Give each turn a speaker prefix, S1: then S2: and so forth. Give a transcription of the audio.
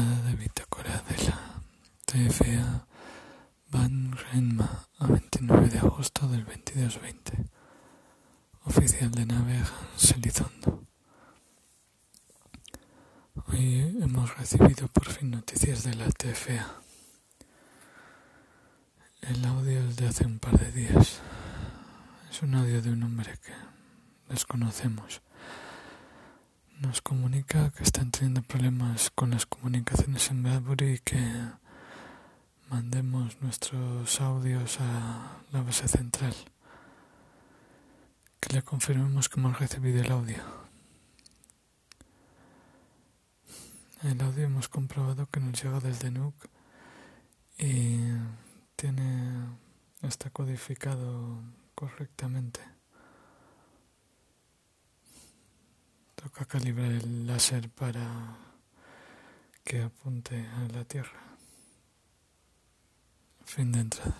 S1: de bitácora de la TFA Van Renma a 29 de agosto del 2220. Oficial de nave Selizondo. Hoy hemos recibido por fin noticias de la TFA. El audio es de hace un par de días. Es un audio de un hombre que desconocemos nos comunica que están teniendo problemas con las comunicaciones en Bradbury y que mandemos nuestros audios a la base central. Que le confirmemos que hemos recibido el audio. El audio hemos comprobado que nos llega desde Nuke y tiene está codificado correctamente. Toca calibrar el láser para que apunte a la Tierra. Fin de entrada.